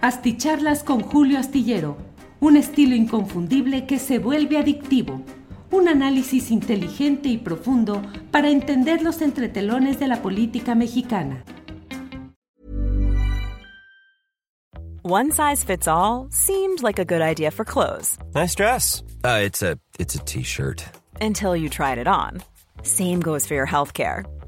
Asticharlas con Julio Astillero, un estilo inconfundible que se vuelve adictivo. Un análisis inteligente y profundo para entender los entretelones de la política mexicana. One size fits all seemed like a good idea for clothes. Nice dress. Uh, it's a it's a t-shirt. Until you tried it on. Same goes for your healthcare.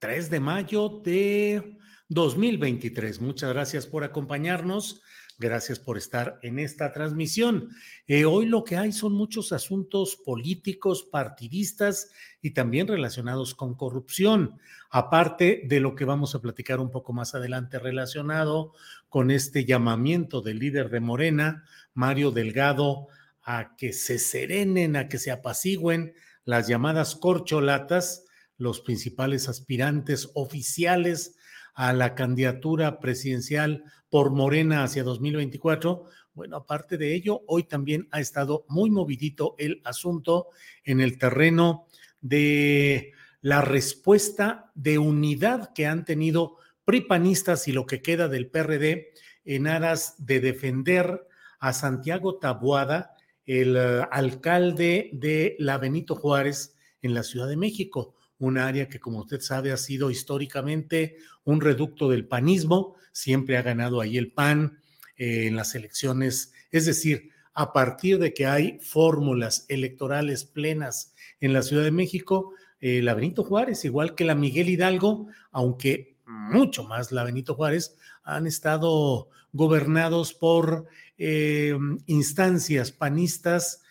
3 de mayo de 2023. Muchas gracias por acompañarnos. Gracias por estar en esta transmisión. Eh, hoy lo que hay son muchos asuntos políticos, partidistas y también relacionados con corrupción, aparte de lo que vamos a platicar un poco más adelante relacionado con este llamamiento del líder de Morena, Mario Delgado, a que se serenen, a que se apacigüen las llamadas corcholatas los principales aspirantes oficiales a la candidatura presidencial por Morena hacia 2024. Bueno, aparte de ello, hoy también ha estado muy movidito el asunto en el terreno de la respuesta de unidad que han tenido pripanistas y lo que queda del PRD en aras de defender a Santiago Tabuada, el eh, alcalde de la Benito Juárez en la Ciudad de México un área que, como usted sabe, ha sido históricamente un reducto del panismo, siempre ha ganado ahí el PAN eh, en las elecciones, es decir, a partir de que hay fórmulas electorales plenas en la Ciudad de México, eh, la Benito Juárez, igual que la Miguel Hidalgo, aunque mucho más la Benito Juárez, han estado gobernados por eh, instancias panistas,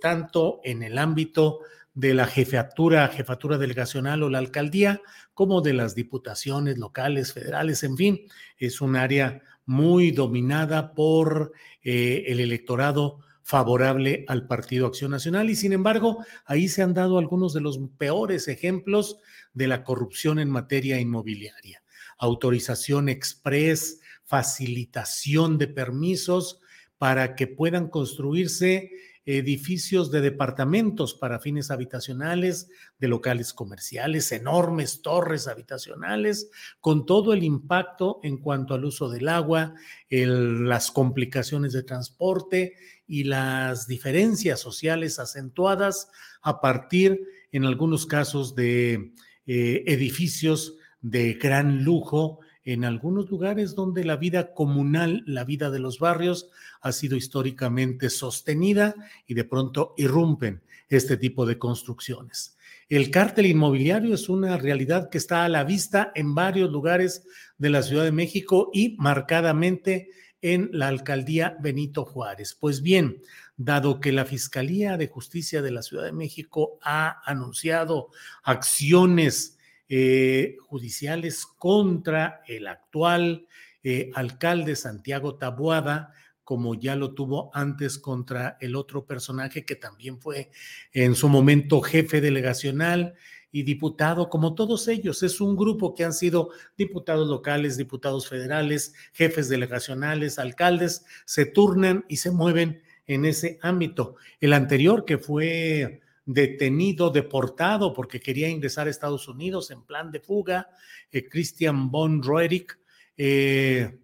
tanto en el ámbito de la jefatura, jefatura delegacional o la alcaldía, como de las diputaciones locales, federales, en fin, es un área muy dominada por eh, el electorado favorable al Partido Acción Nacional y sin embargo ahí se han dado algunos de los peores ejemplos de la corrupción en materia inmobiliaria. Autorización express, facilitación de permisos para que puedan construirse edificios de departamentos para fines habitacionales, de locales comerciales, enormes torres habitacionales, con todo el impacto en cuanto al uso del agua, las complicaciones de transporte y las diferencias sociales acentuadas a partir, en algunos casos, de eh, edificios de gran lujo en algunos lugares donde la vida comunal, la vida de los barrios ha sido históricamente sostenida y de pronto irrumpen este tipo de construcciones. El cártel inmobiliario es una realidad que está a la vista en varios lugares de la Ciudad de México y marcadamente en la alcaldía Benito Juárez. Pues bien, dado que la Fiscalía de Justicia de la Ciudad de México ha anunciado acciones eh, judiciales contra el actual eh, alcalde Santiago Tabuada, como ya lo tuvo antes contra el otro personaje que también fue en su momento jefe delegacional y diputado, como todos ellos. Es un grupo que han sido diputados locales, diputados federales, jefes delegacionales, alcaldes, se turnan y se mueven en ese ámbito. El anterior, que fue detenido, deportado porque quería ingresar a Estados Unidos en plan de fuga, eh, Christian von Roerich, eh,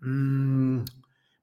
mm,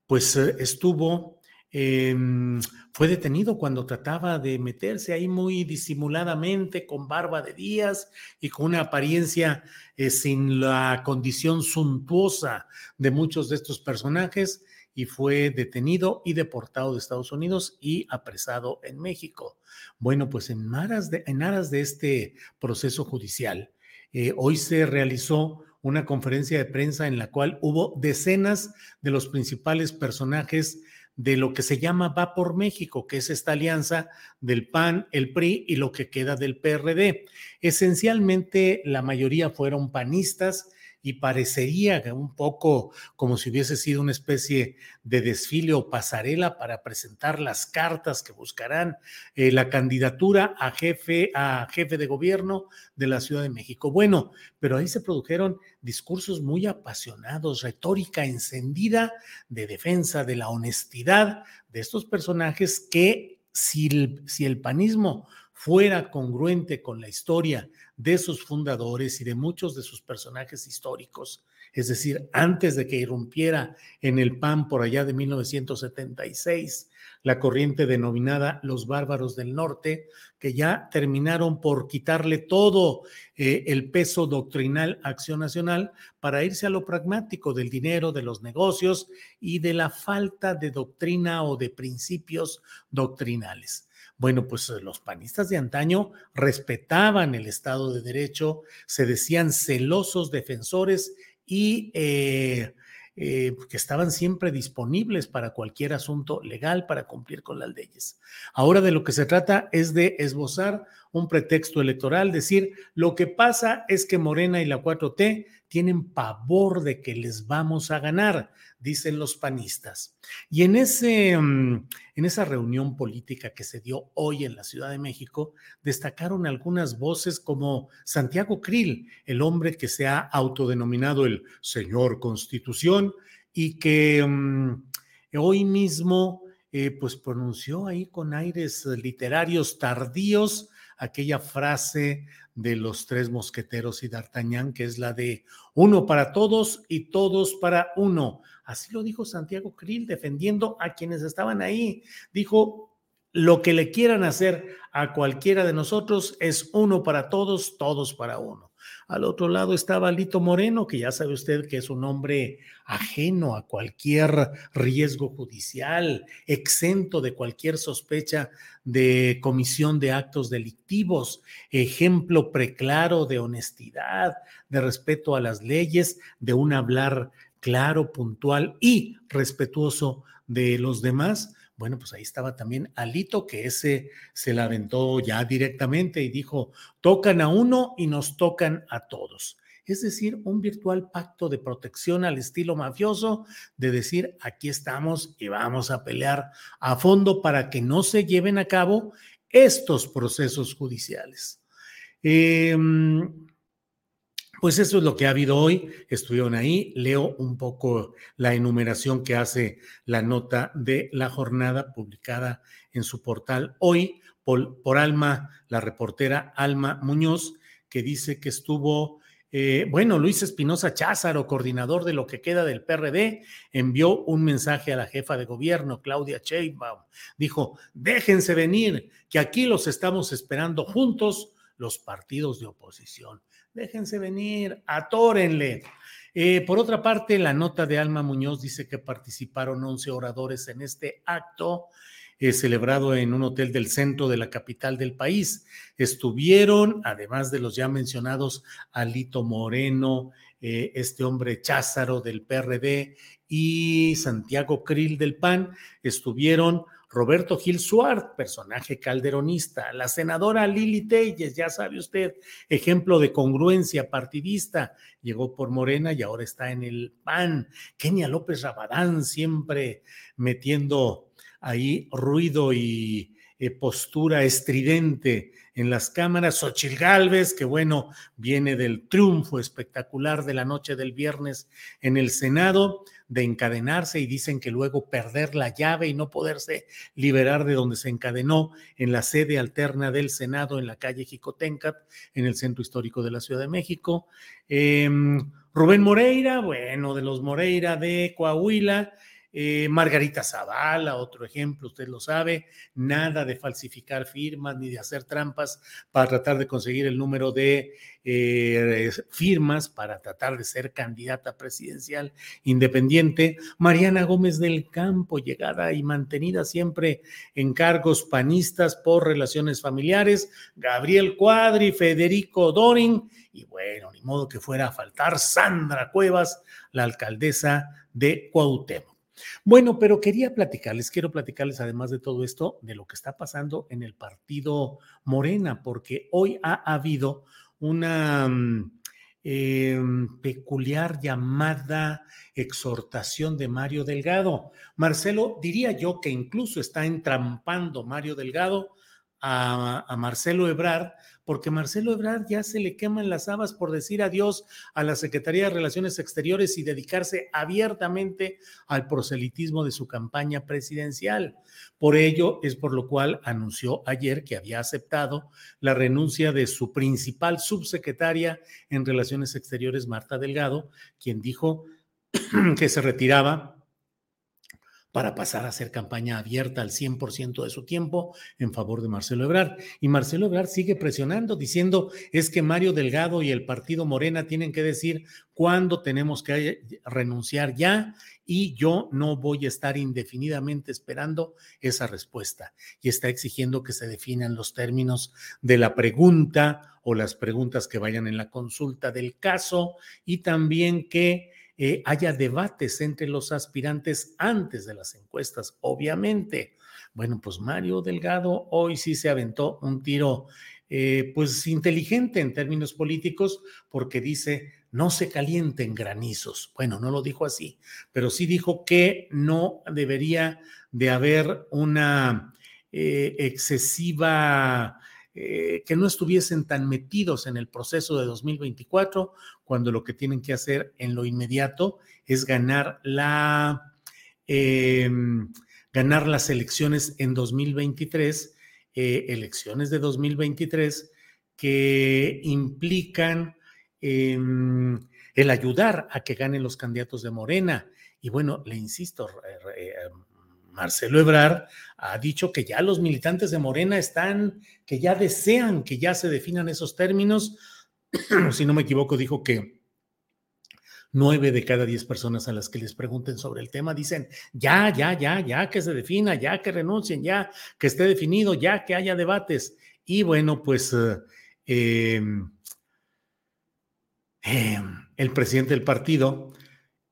pues eh, estuvo Em, fue detenido cuando trataba de meterse ahí muy disimuladamente, con barba de días y con una apariencia sin la condición suntuosa de muchos de estos personajes y fue detenido y deportado de Estados Unidos y apresado en México. Bueno, pues en aras de, en aras de este proceso judicial, eh, hoy se realizó una conferencia de prensa en la cual hubo decenas de los principales personajes de lo que se llama Va por México, que es esta alianza del PAN, el PRI y lo que queda del PRD. Esencialmente la mayoría fueron panistas y parecería un poco como si hubiese sido una especie de desfile o pasarela para presentar las cartas que buscarán eh, la candidatura a jefe, a jefe de gobierno de la Ciudad de México. Bueno, pero ahí se produjeron discursos muy apasionados, retórica encendida de defensa de la honestidad de estos personajes que si si el panismo fuera congruente con la historia de sus fundadores y de muchos de sus personajes históricos, es decir, antes de que irrumpiera en el PAN por allá de 1976 la corriente denominada los bárbaros del norte, que ya terminaron por quitarle todo eh, el peso doctrinal a Acción Nacional para irse a lo pragmático del dinero, de los negocios y de la falta de doctrina o de principios doctrinales. Bueno, pues eh, los panistas de antaño respetaban el Estado de Derecho, se decían celosos defensores y eh, eh, que estaban siempre disponibles para cualquier asunto legal para cumplir con las leyes. Ahora de lo que se trata es de esbozar un pretexto electoral, decir, lo que pasa es que Morena y la 4T tienen pavor de que les vamos a ganar, dicen los panistas. Y en, ese, mm, en esa reunión política que se dio hoy en la Ciudad de México, destacaron algunas voces como Santiago Krill, el hombre que se ha autodenominado el señor Constitución y que mm, hoy mismo eh, pues pronunció ahí con aires literarios tardíos aquella frase de los tres mosqueteros y D'Artagnan, que es la de uno para todos y todos para uno. Así lo dijo Santiago Krill, defendiendo a quienes estaban ahí. Dijo, lo que le quieran hacer a cualquiera de nosotros es uno para todos, todos para uno. Al otro lado estaba Lito Moreno, que ya sabe usted que es un hombre ajeno a cualquier riesgo judicial, exento de cualquier sospecha de comisión de actos delictivos, ejemplo preclaro de honestidad, de respeto a las leyes, de un hablar claro, puntual y respetuoso de los demás bueno, pues ahí estaba también Alito, que ese se la aventó ya directamente y dijo, tocan a uno y nos tocan a todos. Es decir, un virtual pacto de protección al estilo mafioso, de decir, aquí estamos y vamos a pelear a fondo para que no se lleven a cabo estos procesos judiciales. Eh, pues eso es lo que ha habido hoy. Estuvieron ahí. Leo un poco la enumeración que hace la nota de la jornada publicada en su portal hoy por, Alma, la reportera Alma Muñoz, que dice que estuvo, eh, bueno, Luis Espinosa Cházaro, coordinador de lo que queda del PRD, envió un mensaje a la jefa de gobierno, Claudia Sheinbaum. Dijo, déjense venir, que aquí los estamos esperando juntos los partidos de oposición déjense venir, atórenle. Eh, por otra parte, la nota de Alma Muñoz dice que participaron 11 oradores en este acto. Eh, celebrado en un hotel del centro de la capital del país. Estuvieron, además de los ya mencionados, Alito Moreno, eh, este hombre Cházaro del PRD y Santiago Krill del PAN, estuvieron Roberto Gil Suárez, personaje calderonista, la senadora Lili Telles, ya sabe usted, ejemplo de congruencia partidista, llegó por Morena y ahora está en el PAN. Kenia López Rabadán, siempre metiendo ahí ruido y eh, postura estridente en las cámaras. Xochil Gálvez, que bueno, viene del triunfo espectacular de la noche del viernes en el Senado de encadenarse y dicen que luego perder la llave y no poderse liberar de donde se encadenó en la sede alterna del Senado en la calle Jicotencat, en el centro histórico de la Ciudad de México. Em, Rubén Moreira, bueno, de los Moreira de Coahuila. Eh, Margarita Zavala, otro ejemplo, usted lo sabe, nada de falsificar firmas ni de hacer trampas para tratar de conseguir el número de eh, firmas para tratar de ser candidata presidencial independiente. Mariana Gómez del Campo, llegada y mantenida siempre en cargos panistas por relaciones familiares. Gabriel Cuadri, Federico Dorin y bueno, ni modo que fuera a faltar Sandra Cuevas, la alcaldesa de Cuauhtémoc. Bueno, pero quería platicarles, quiero platicarles además de todo esto, de lo que está pasando en el partido Morena, porque hoy ha habido una mm, em, peculiar llamada exhortación de Mario Delgado. Marcelo, diría yo que incluso está entrampando Mario Delgado a, a Marcelo Ebrard porque Marcelo Ebrard ya se le queman las habas por decir adiós a la Secretaría de Relaciones Exteriores y dedicarse abiertamente al proselitismo de su campaña presidencial. Por ello es por lo cual anunció ayer que había aceptado la renuncia de su principal subsecretaria en Relaciones Exteriores, Marta Delgado, quien dijo que se retiraba para pasar a hacer campaña abierta al 100% de su tiempo en favor de Marcelo Ebrard. Y Marcelo Ebrard sigue presionando, diciendo es que Mario Delgado y el partido Morena tienen que decir cuándo tenemos que renunciar ya y yo no voy a estar indefinidamente esperando esa respuesta. Y está exigiendo que se definan los términos de la pregunta o las preguntas que vayan en la consulta del caso y también que eh, haya debates entre los aspirantes antes de las encuestas, obviamente. Bueno, pues Mario Delgado hoy sí se aventó un tiro, eh, pues inteligente en términos políticos, porque dice, no se calienten granizos. Bueno, no lo dijo así, pero sí dijo que no debería de haber una eh, excesiva que no estuviesen tan metidos en el proceso de 2024, cuando lo que tienen que hacer en lo inmediato es ganar la em, ganar las elecciones en 2023, eh, elecciones de 2023 que implican em, el ayudar a que ganen los candidatos de Morena. Y bueno, le insisto, Marcelo Ebrard ha dicho que ya los militantes de Morena están, que ya desean que ya se definan esos términos. si no me equivoco, dijo que nueve de cada diez personas a las que les pregunten sobre el tema dicen, ya, ya, ya, ya que se defina, ya que renuncien, ya que esté definido, ya que haya debates. Y bueno, pues eh, em, em, el presidente del partido,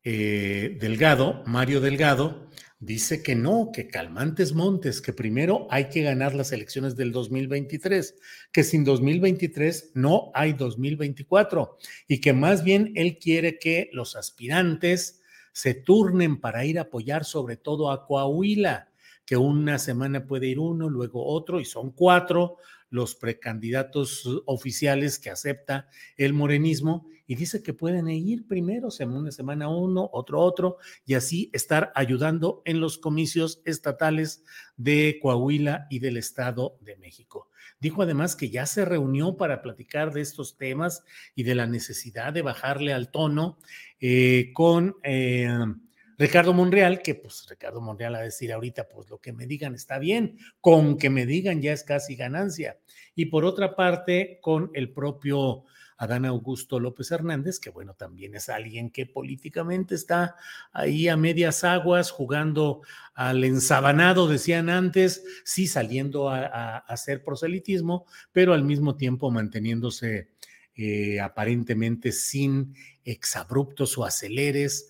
eh, Delgado, Mario Delgado, dice que no, que calmantes montes, que primero hay que ganar las elecciones del 2023, que sin 2023 no hay 2024 y que más bien él quiere que los aspirantes se turnen para ir a apoyar sobre todo a Coahuila, que una semana puede ir uno, luego otro y son cuatro los precandidatos oficiales que acepta el morenismo y dice que pueden ir primero, una semana uno, otro otro, y así estar ayudando en los comicios estatales de Coahuila y del Estado de México. Dijo además que ya se reunió para platicar de estos temas y de la necesidad de bajarle al tono eh, con... Eh, Ricardo Monreal, que pues Ricardo Monreal a decir ahorita, pues lo que me digan está bien, con que me digan ya es casi ganancia. Y por otra parte, con el propio Adán Augusto López Hernández, que bueno, también es alguien que políticamente está ahí a medias aguas, jugando al ensabanado, decían antes, sí saliendo a, hacer proselitismo, pero al mismo tiempo manteniéndose eh, aparentemente sin exabruptos o aceleres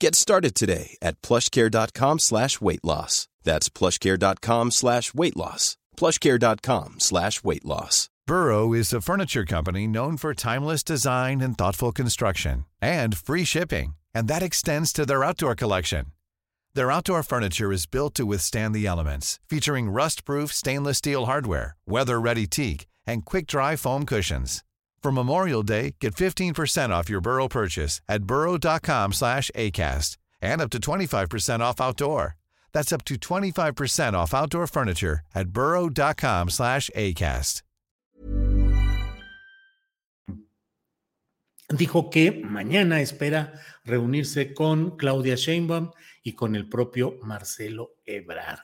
Get started today at plushcare.com slash weight loss. That's plushcare.com slash weight loss. Plushcare.com slash weight loss. Burrow is a furniture company known for timeless design and thoughtful construction and free shipping, and that extends to their outdoor collection. Their outdoor furniture is built to withstand the elements, featuring rust-proof stainless steel hardware, weather-ready teak, and quick-dry foam cushions. For Memorial Day, get 15% off your Burrow purchase at burrow.com slash ACAST and up to 25% off outdoor. That's up to 25% off outdoor furniture at burrow.com slash ACAST. Dijo que mañana espera reunirse con Claudia Sheinbaum y con el propio Marcelo Ebrard.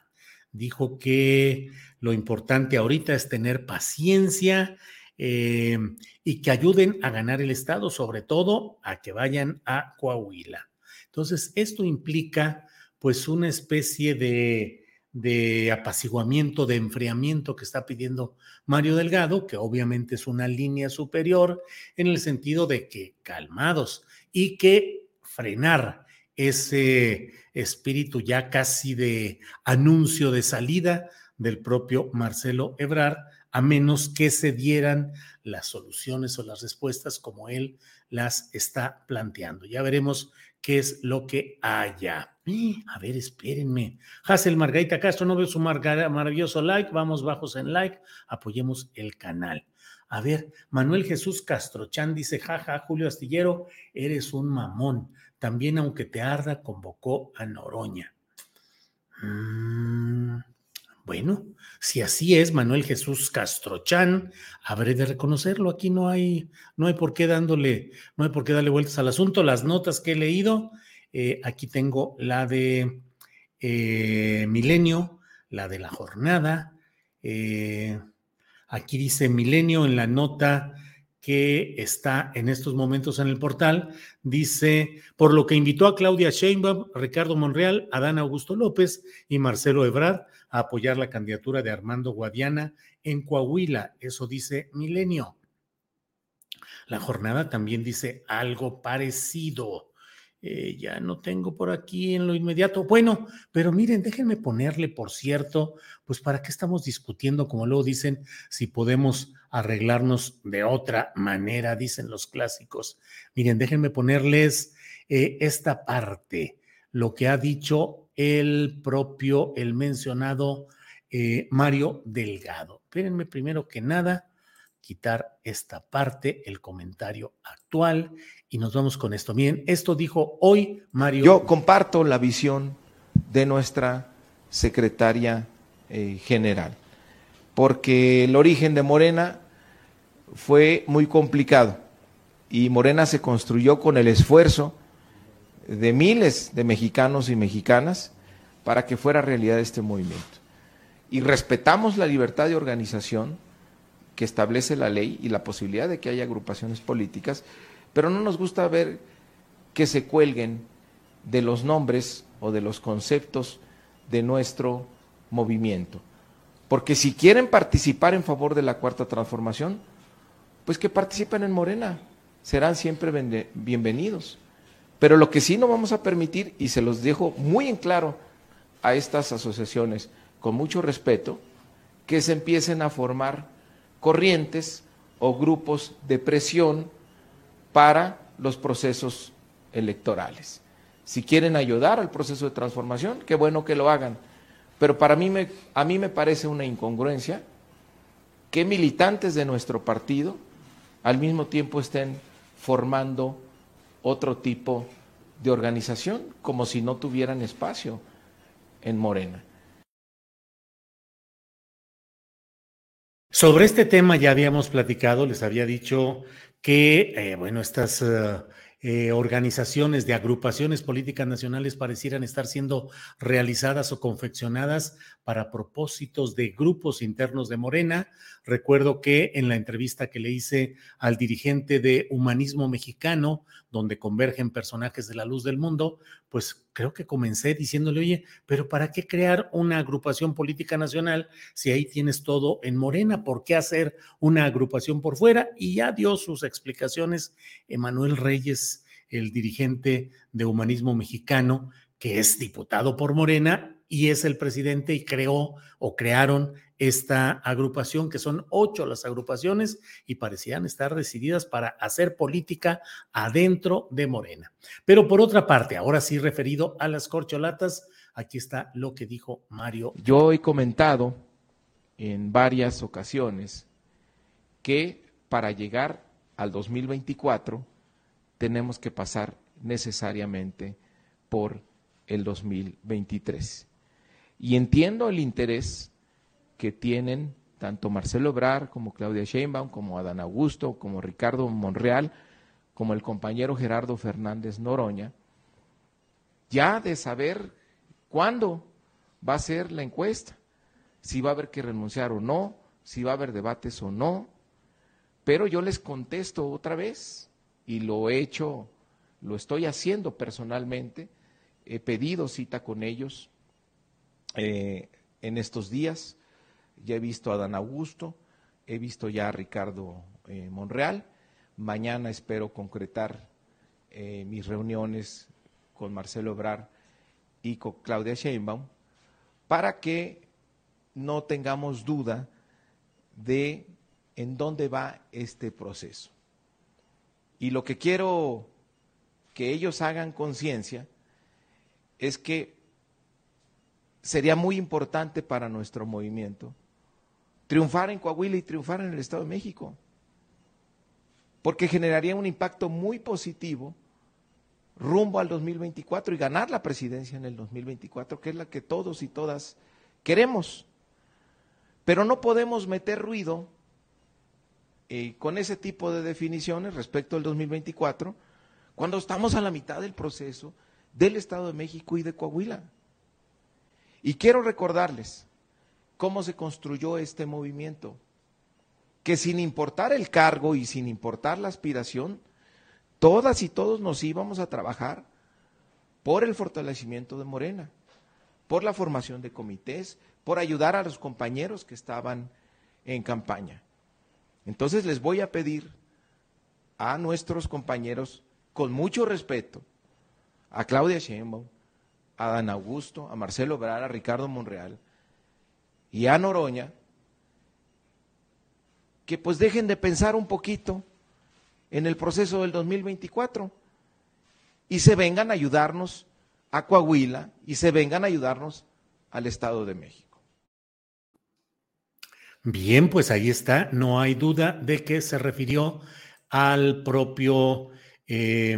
Dijo que lo importante ahorita es tener paciencia eh, y que ayuden a ganar el Estado, sobre todo a que vayan a Coahuila. Entonces, esto implica pues una especie de, de apaciguamiento, de enfriamiento que está pidiendo Mario Delgado, que obviamente es una línea superior en el sentido de que calmados y que frenar ese espíritu ya casi de anuncio de salida del propio Marcelo Ebrard, a menos que se dieran las soluciones o las respuestas como él las está planteando. Ya veremos qué es lo que haya. A ver, espérenme. Hazel Margarita Castro, no veo su maravilloso like. Vamos bajos en like. Apoyemos el canal. A ver, Manuel Jesús Castro Chan dice, jaja, Julio Astillero, eres un mamón. También, aunque te arda, convocó a Noroña. Mm, bueno, si así es, Manuel Jesús Castrochan, habré de reconocerlo. Aquí no hay, no hay por qué dándole, no hay por qué darle vueltas al asunto. Las notas que he leído, eh, aquí tengo la de eh, Milenio, la de la jornada. Eh, aquí dice Milenio en la nota que está en estos momentos en el portal, dice, por lo que invitó a Claudia Sheinbaum, Ricardo Monreal, Adán Augusto López y Marcelo Ebrard a apoyar la candidatura de Armando Guadiana en Coahuila. Eso dice Milenio. La jornada también dice algo parecido. Eh, ya no tengo por aquí en lo inmediato. Bueno, pero miren, déjenme ponerle, por cierto, pues para qué estamos discutiendo, como luego dicen, si podemos arreglarnos de otra manera, dicen los clásicos. Miren, déjenme ponerles eh, esta parte, lo que ha dicho el propio, el mencionado eh, Mario Delgado. Espérenme primero que nada quitar esta parte, el comentario actual, y nos vamos con esto. Bien, esto dijo hoy Mario. Yo comparto la visión de nuestra secretaria eh, general, porque el origen de Morena fue muy complicado y Morena se construyó con el esfuerzo de miles de mexicanos y mexicanas para que fuera realidad este movimiento. Y respetamos la libertad de organización, que establece la ley y la posibilidad de que haya agrupaciones políticas, pero no nos gusta ver que se cuelguen de los nombres o de los conceptos de nuestro movimiento. Porque si quieren participar en favor de la cuarta transformación, pues que participen en Morena, serán siempre bienvenidos. Pero lo que sí no vamos a permitir, y se los dejo muy en claro a estas asociaciones, con mucho respeto, que se empiecen a formar corrientes o grupos de presión para los procesos electorales. Si quieren ayudar al proceso de transformación, qué bueno que lo hagan. Pero para mí me, a mí me parece una incongruencia que militantes de nuestro partido al mismo tiempo estén formando otro tipo de organización, como si no tuvieran espacio en Morena. Sobre este tema ya habíamos platicado, les había dicho que, eh, bueno, estas eh, eh, organizaciones de agrupaciones políticas nacionales parecieran estar siendo realizadas o confeccionadas para propósitos de grupos internos de Morena. Recuerdo que en la entrevista que le hice al dirigente de Humanismo Mexicano, donde convergen personajes de la luz del mundo, pues creo que comencé diciéndole, oye, pero ¿para qué crear una agrupación política nacional si ahí tienes todo en Morena? ¿Por qué hacer una agrupación por fuera? Y ya dio sus explicaciones Emanuel Reyes, el dirigente de Humanismo Mexicano, que es diputado por Morena y es el presidente y creó o crearon esta agrupación, que son ocho las agrupaciones y parecían estar decididas para hacer política adentro de Morena. Pero por otra parte, ahora sí referido a las corcholatas, aquí está lo que dijo Mario. Yo he comentado en varias ocasiones que para llegar al 2024 tenemos que pasar necesariamente por el 2023. Y entiendo el interés que tienen tanto Marcelo Obrar como Claudia Sheinbaum, como Adán Augusto, como Ricardo Monreal, como el compañero Gerardo Fernández Noroña, ya de saber cuándo va a ser la encuesta, si va a haber que renunciar o no, si va a haber debates o no, pero yo les contesto otra vez y lo he hecho, lo estoy haciendo personalmente, he pedido cita con ellos eh, en estos días. Ya he visto a Dan Augusto, he visto ya a Ricardo eh, Monreal. Mañana espero concretar eh, mis reuniones con Marcelo Obrar y con Claudia Sheinbaum para que no tengamos duda de en dónde va este proceso. Y lo que quiero que ellos hagan conciencia es que sería muy importante para nuestro movimiento triunfar en Coahuila y triunfar en el Estado de México, porque generaría un impacto muy positivo rumbo al 2024 y ganar la presidencia en el 2024, que es la que todos y todas queremos. Pero no podemos meter ruido eh, con ese tipo de definiciones respecto al 2024 cuando estamos a la mitad del proceso del Estado de México y de Coahuila. Y quiero recordarles cómo se construyó este movimiento, que sin importar el cargo y sin importar la aspiración, todas y todos nos íbamos a trabajar por el fortalecimiento de Morena, por la formación de comités, por ayudar a los compañeros que estaban en campaña. Entonces les voy a pedir a nuestros compañeros, con mucho respeto, a Claudia Sheinbaum, a Dan Augusto, a Marcelo Obrar, a Ricardo Monreal y a Noroña, que pues dejen de pensar un poquito en el proceso del 2024 y se vengan a ayudarnos a Coahuila y se vengan a ayudarnos al Estado de México. Bien, pues ahí está. No hay duda de que se refirió al propio eh,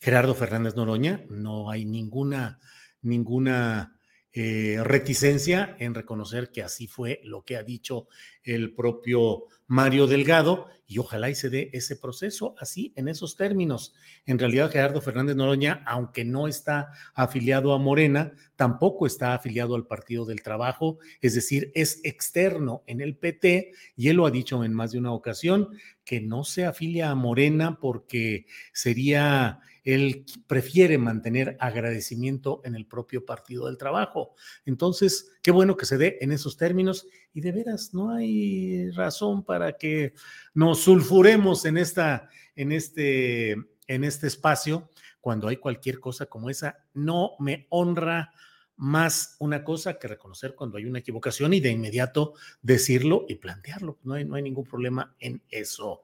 Gerardo Fernández Noroña. No hay ninguna ninguna eh, reticencia en reconocer que así fue lo que ha dicho el propio Mario Delgado y ojalá y se dé ese proceso así, en esos términos. En realidad, Gerardo Fernández Noroña, aunque no está afiliado a Morena, tampoco está afiliado al Partido del Trabajo, es decir, es externo en el PT y él lo ha dicho en más de una ocasión, que no se afilia a Morena porque sería él prefiere mantener agradecimiento en el propio Partido del Trabajo. Entonces, qué bueno que se dé en esos términos y de veras no hay razón para que nos sulfuremos en, esta, en, este, en este espacio cuando hay cualquier cosa como esa. No me honra más una cosa que reconocer cuando hay una equivocación y de inmediato decirlo y plantearlo. No hay, no hay ningún problema en eso.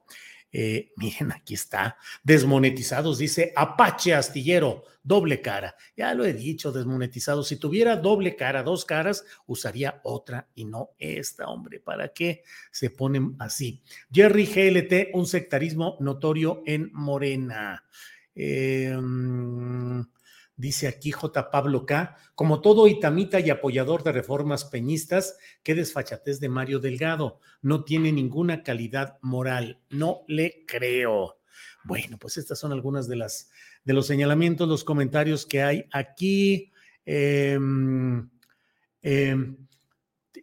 Eh, miren, aquí está, desmonetizados, dice Apache Astillero, doble cara. Ya lo he dicho, desmonetizados. Si tuviera doble cara, dos caras, usaría otra y no esta, hombre. ¿Para qué se ponen así? Jerry GLT, un sectarismo notorio en Morena. Eh, dice aquí J. Pablo K., como todo itamita y apoyador de reformas peñistas, qué desfachatez de Mario Delgado. No tiene ninguna calidad moral. No le creo. Bueno, pues estas son algunas de las de los señalamientos, los comentarios que hay aquí. Eh,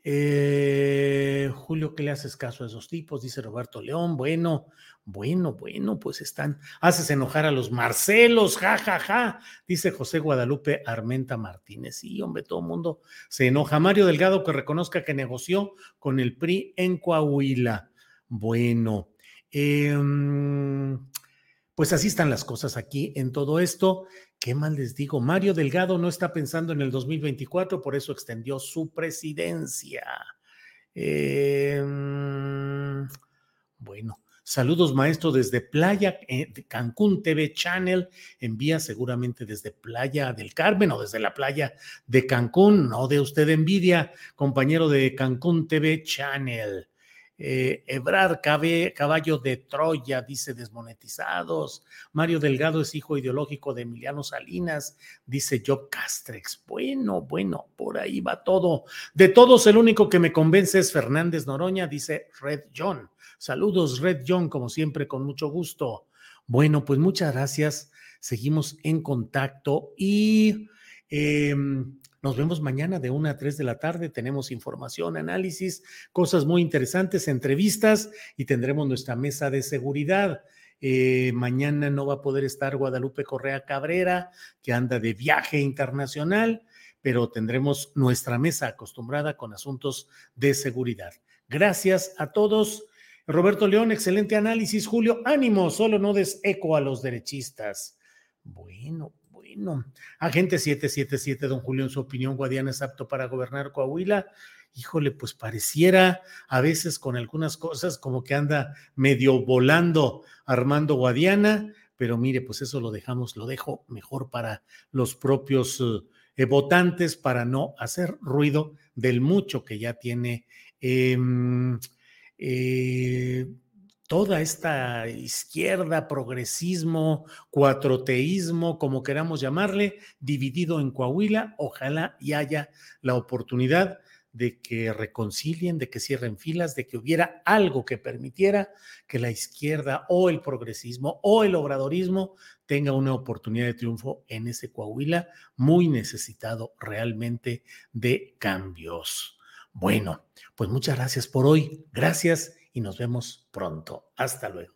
eh, Julio, ¿qué le haces caso a esos tipos? Dice Roberto León. Bueno, bueno, bueno, pues están. Haces enojar a los Marcelos, ja, ja, ja. Dice José Guadalupe Armenta Martínez. Sí, hombre, todo el mundo se enoja. Mario Delgado que reconozca que negoció con el PRI en Coahuila. Bueno, eh, pues así están las cosas aquí en todo esto. ¿Qué mal les digo? Mario Delgado no está pensando en el 2024, por eso extendió su presidencia. Em, bueno, saludos maestro desde Playa eh, Cancún TV Channel. Envía seguramente desde Playa del Carmen o desde la playa de Cancún. No de usted envidia, compañero de Cancún TV Channel. Eh, Ebrar Caballo de Troya, dice desmonetizados. Mario Delgado es hijo ideológico de Emiliano Salinas, dice Job Castrex. Bueno, bueno, por ahí va todo. De todos, el único que me convence es Fernández Noroña, dice Red John. Saludos, Red John, como siempre, con mucho gusto. Bueno, pues muchas gracias. Seguimos en contacto y em, nos vemos mañana de 1 a 3 de la tarde. Tenemos información, análisis, cosas muy interesantes, entrevistas y tendremos nuestra mesa de seguridad. Eh, mañana no va a poder estar Guadalupe Correa Cabrera, que anda de viaje internacional, pero tendremos nuestra mesa acostumbrada con asuntos de seguridad. Gracias a todos. Roberto León, excelente análisis. Julio, ánimo, solo no des eco a los derechistas. Bueno, bueno, agente 777, don Julio, en su opinión, Guadiana es apto para gobernar Coahuila. Híjole, pues pareciera a veces con algunas cosas como que anda medio volando Armando Guadiana, pero mire, pues eso lo dejamos, lo dejo mejor para los propios eh, votantes, para no hacer ruido del mucho que ya tiene. Em, eh, toda esta izquierda, progresismo, cuatroteísmo, como queramos llamarle, dividido en Coahuila, ojalá y haya la oportunidad de que reconcilien, de que cierren filas, de que hubiera algo que permitiera que la izquierda o el progresismo o el obradorismo tenga una oportunidad de triunfo en ese Coahuila muy necesitado realmente de cambios. Bueno, pues muchas gracias por hoy. Gracias y nos vemos pronto. Hasta luego.